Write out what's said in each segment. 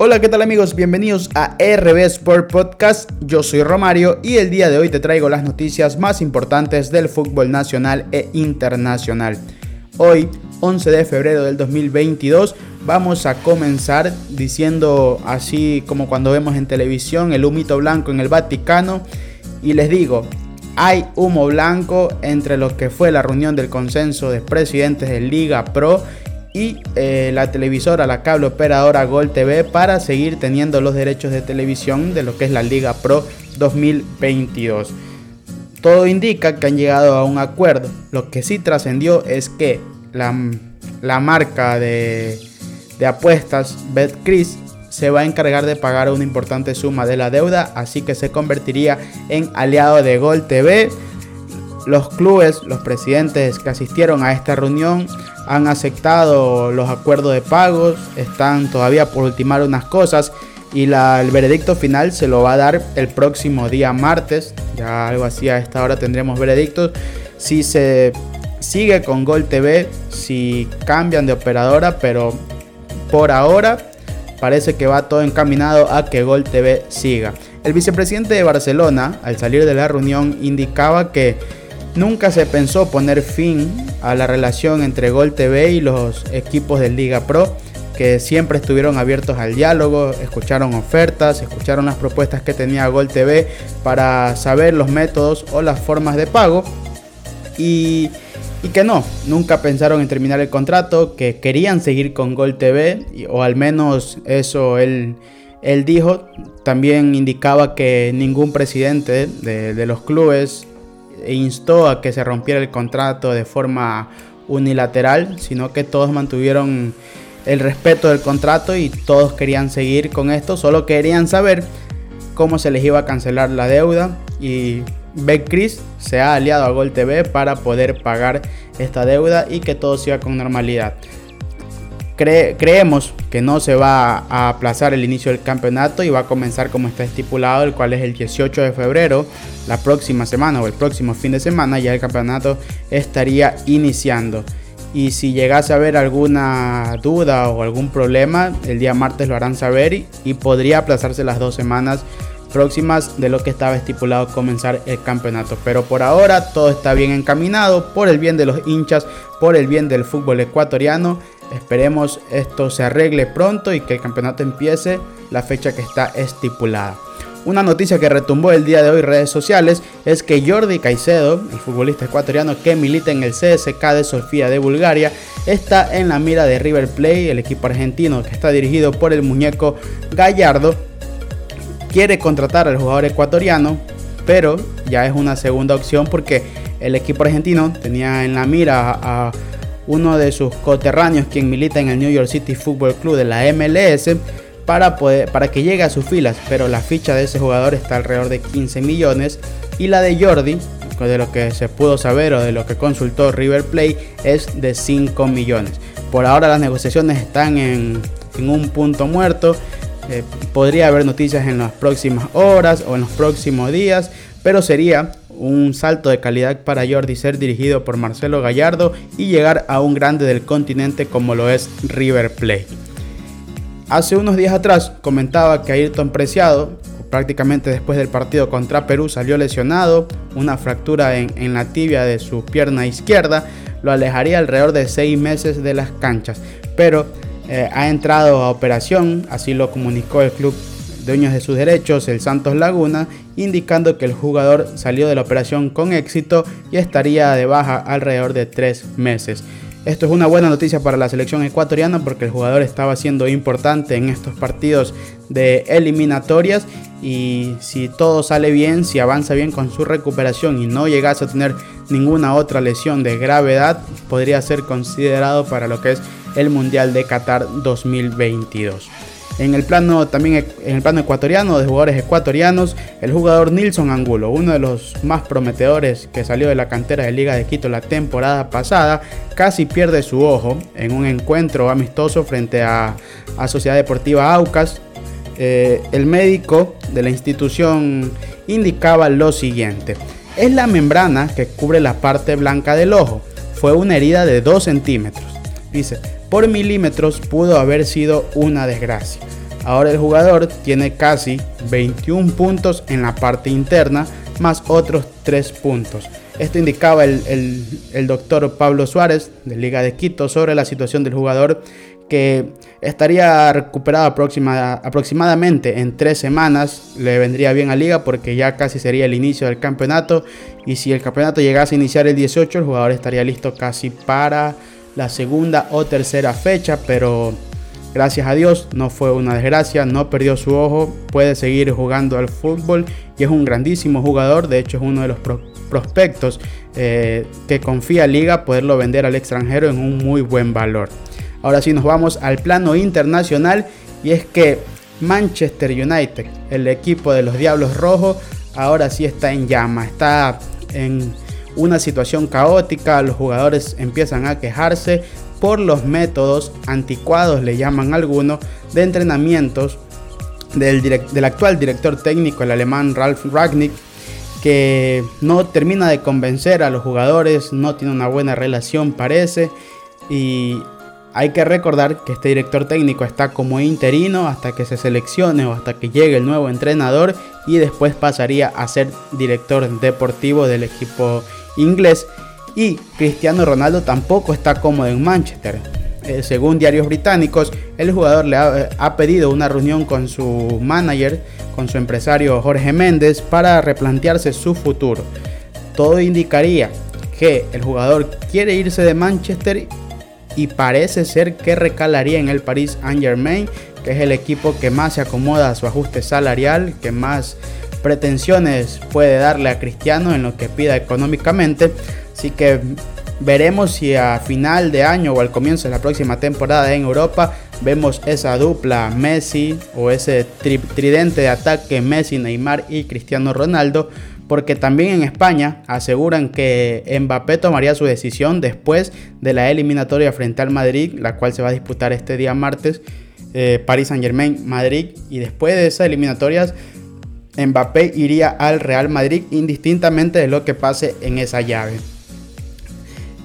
Hola, ¿qué tal amigos? Bienvenidos a RB Sport Podcast. Yo soy Romario y el día de hoy te traigo las noticias más importantes del fútbol nacional e internacional. Hoy, 11 de febrero del 2022, vamos a comenzar diciendo así como cuando vemos en televisión el humito blanco en el Vaticano. Y les digo, hay humo blanco entre lo que fue la reunión del consenso de presidentes de Liga Pro y eh, la televisora, la cable operadora Gol TV para seguir teniendo los derechos de televisión de lo que es la Liga Pro 2022. Todo indica que han llegado a un acuerdo. Lo que sí trascendió es que la, la marca de, de apuestas BetCris se va a encargar de pagar una importante suma de la deuda, así que se convertiría en aliado de Gol TV. Los clubes, los presidentes que asistieron a esta reunión han aceptado los acuerdos de pagos, están todavía por ultimar unas cosas y el veredicto final se lo va a dar el próximo día martes, ya algo así a esta hora tendremos veredictos. Si se sigue con Gol TV, si cambian de operadora, pero por ahora parece que va todo encaminado a que Gol TV siga. El vicepresidente de Barcelona, al salir de la reunión, indicaba que Nunca se pensó poner fin a la relación entre Gol TV y los equipos de Liga Pro, que siempre estuvieron abiertos al diálogo, escucharon ofertas, escucharon las propuestas que tenía Gol TV para saber los métodos o las formas de pago y, que no, nunca pensaron en terminar el contrato, que querían seguir con Gol TV o al menos eso él, dijo. También indicaba que ningún presidente de, los clubes instó a que se rompiera el contrato de forma unilateral, sino que todos mantuvieron el respeto del contrato y todos querían seguir con esto, solo querían saber cómo se les iba a cancelar la deuda. Y Betcris se ha aliado a Gol TV para poder pagar esta deuda y que todo siga con normalidad creemos que no se va a aplazar el inicio del campeonato y va a comenzar como está estipulado, el cual es el 18 de febrero, la próxima semana o el próximo fin de semana, ya el campeonato estaría iniciando. Y si llegase a haber alguna duda o algún problema, el día martes lo harán saber y, y podría aplazarse las dos semanas próximas de lo que estaba estipulado comenzar el campeonato. Pero por ahora todo está bien encaminado por el bien de los hinchas, por el bien del fútbol ecuatoriano Esperemos esto se arregle pronto y que el campeonato empiece la fecha que está estipulada. Una noticia que retumbó el día de hoy redes sociales es que Jordi Caicedo, el futbolista ecuatoriano que milita en el CSK de Sofía de Bulgaria, está en la mira de River Plate, el equipo argentino que está dirigido por el muñeco Gallardo. Quiere contratar al jugador ecuatoriano, pero ya es una segunda opción porque el equipo argentino tenía en la mira a uno de sus coterráneos quien milita en el New York City Football Club de la MLS para, poder, para que llegue a sus filas, pero la ficha de ese jugador está alrededor de 15 millones y la de Jordi, de lo que se pudo saber o de lo que consultó River Plate, es de 5 millones. Por ahora las negociaciones están en, un punto muerto. Eh, podría haber noticias en las próximas horas o en los próximos días, pero sería un salto de calidad para Jordi ser dirigido por Marcelo Gallardo y llegar a un grande del continente como lo es River Plate. Hace unos días atrás comentaba que Ayrton Preciado, prácticamente después del partido contra Perú, salió lesionado, una fractura en, la tibia de su pierna izquierda, lo alejaría alrededor de seis meses de las canchas, pero eh, ha entrado a operación, así lo comunicó el club dueños de sus derechos, el Santos Laguna, indicando que el jugador salió de la operación con éxito y estaría de baja alrededor de tres meses. Esto es una buena noticia para la selección ecuatoriana porque el jugador estaba siendo importante en estos partidos de eliminatorias y si todo sale bien, si avanza bien con su recuperación y no llegase a tener ninguna otra lesión de gravedad, podría ser considerado para lo que es el Mundial de Qatar 2022. En el plano también en el plano ecuatoriano de jugadores ecuatorianos, el jugador Nilson Angulo, uno de los más prometedores que salió de la cantera de Liga de Quito la temporada pasada, casi pierde su ojo en un encuentro amistoso frente a, Sociedad Deportiva Aucas. Eh, el médico de la institución indicaba lo siguiente. Es la membrana que cubre la parte blanca del ojo. Fue una herida de 2 centímetros. Dice, por milímetros pudo haber sido una desgracia. Ahora el jugador tiene casi 21 puntos en la parte interna, más otros 3 puntos. Esto indicaba el, el, doctor Pablo Suárez de Liga de Quito sobre la situación del jugador que estaría recuperado aproximadamente en tres semanas. Le vendría bien a Liga porque ya casi sería el inicio del campeonato. Y si el campeonato llegase a iniciar el 18, el jugador estaría listo casi para la segunda o tercera fecha. Pero gracias a Dios no fue una desgracia, no perdió su ojo, puede seguir jugando al fútbol y es un grandísimo jugador. De hecho, es uno de los prospectos eh, que confía Liga poderlo vender al extranjero en un muy buen valor. Ahora sí nos vamos al plano internacional y es que Manchester United, el equipo de los Diablos Rojos, ahora sí está en llama, está en una situación caótica, los jugadores empiezan a quejarse por los métodos anticuados, le llaman algunos, de entrenamientos del, del actual director técnico, el alemán Ralf Ragnick, que no termina de convencer a los jugadores, no tiene una buena relación parece, y hay que recordar que este director técnico está como interino hasta que se seleccione o hasta que llegue el nuevo entrenador y después pasaría a ser director deportivo del equipo inglés. Y Cristiano Ronaldo tampoco está cómodo en Manchester. Eh, según diarios británicos, el jugador le ha, eh, ha pedido una reunión con su manager, con su empresario Jorge Méndez, para replantearse su futuro. Todo indicaría que el jugador quiere irse de Manchester y parece ser que recalaría en el Paris Saint Germain, que es el equipo que más se acomoda a su ajuste salarial, que más pretensiones puede darle a Cristiano en lo que pida económicamente. Así que veremos si a final de año o al comienzo de la próxima temporada en Europa vemos esa dupla Messi o ese tridente de ataque Messi, Neymar y Cristiano Ronaldo porque también en España aseguran que Mbappé tomaría su decisión después de la eliminatoria frente al Madrid, la cual se va a disputar este día martes, eh, Paris Saint Germain, Madrid, y después de esas eliminatorias, Mbappé iría al Real Madrid indistintamente de lo que pase en esa llave.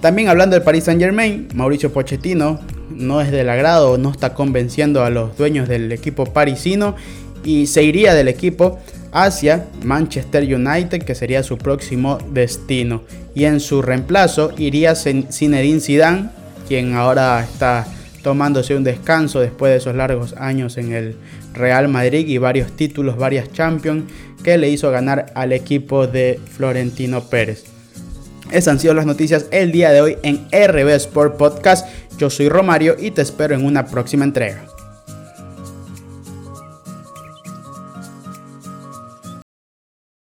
También hablando del Paris Saint Germain, Mauricio Pochettino no es del agrado, no está convenciendo a los dueños del equipo parisino y se iría del equipo hacia Manchester United, que sería su próximo destino. Y en su reemplazo iría Zinedine Zidane, quien ahora está tomándose un descanso después de esos largos años en el Real Madrid y varios títulos, varias Champions que le hizo ganar al equipo de Florentino Pérez. Esas han sido las noticias el día de hoy en RB Sport Podcast. Yo soy Romario y te espero en una próxima entrega.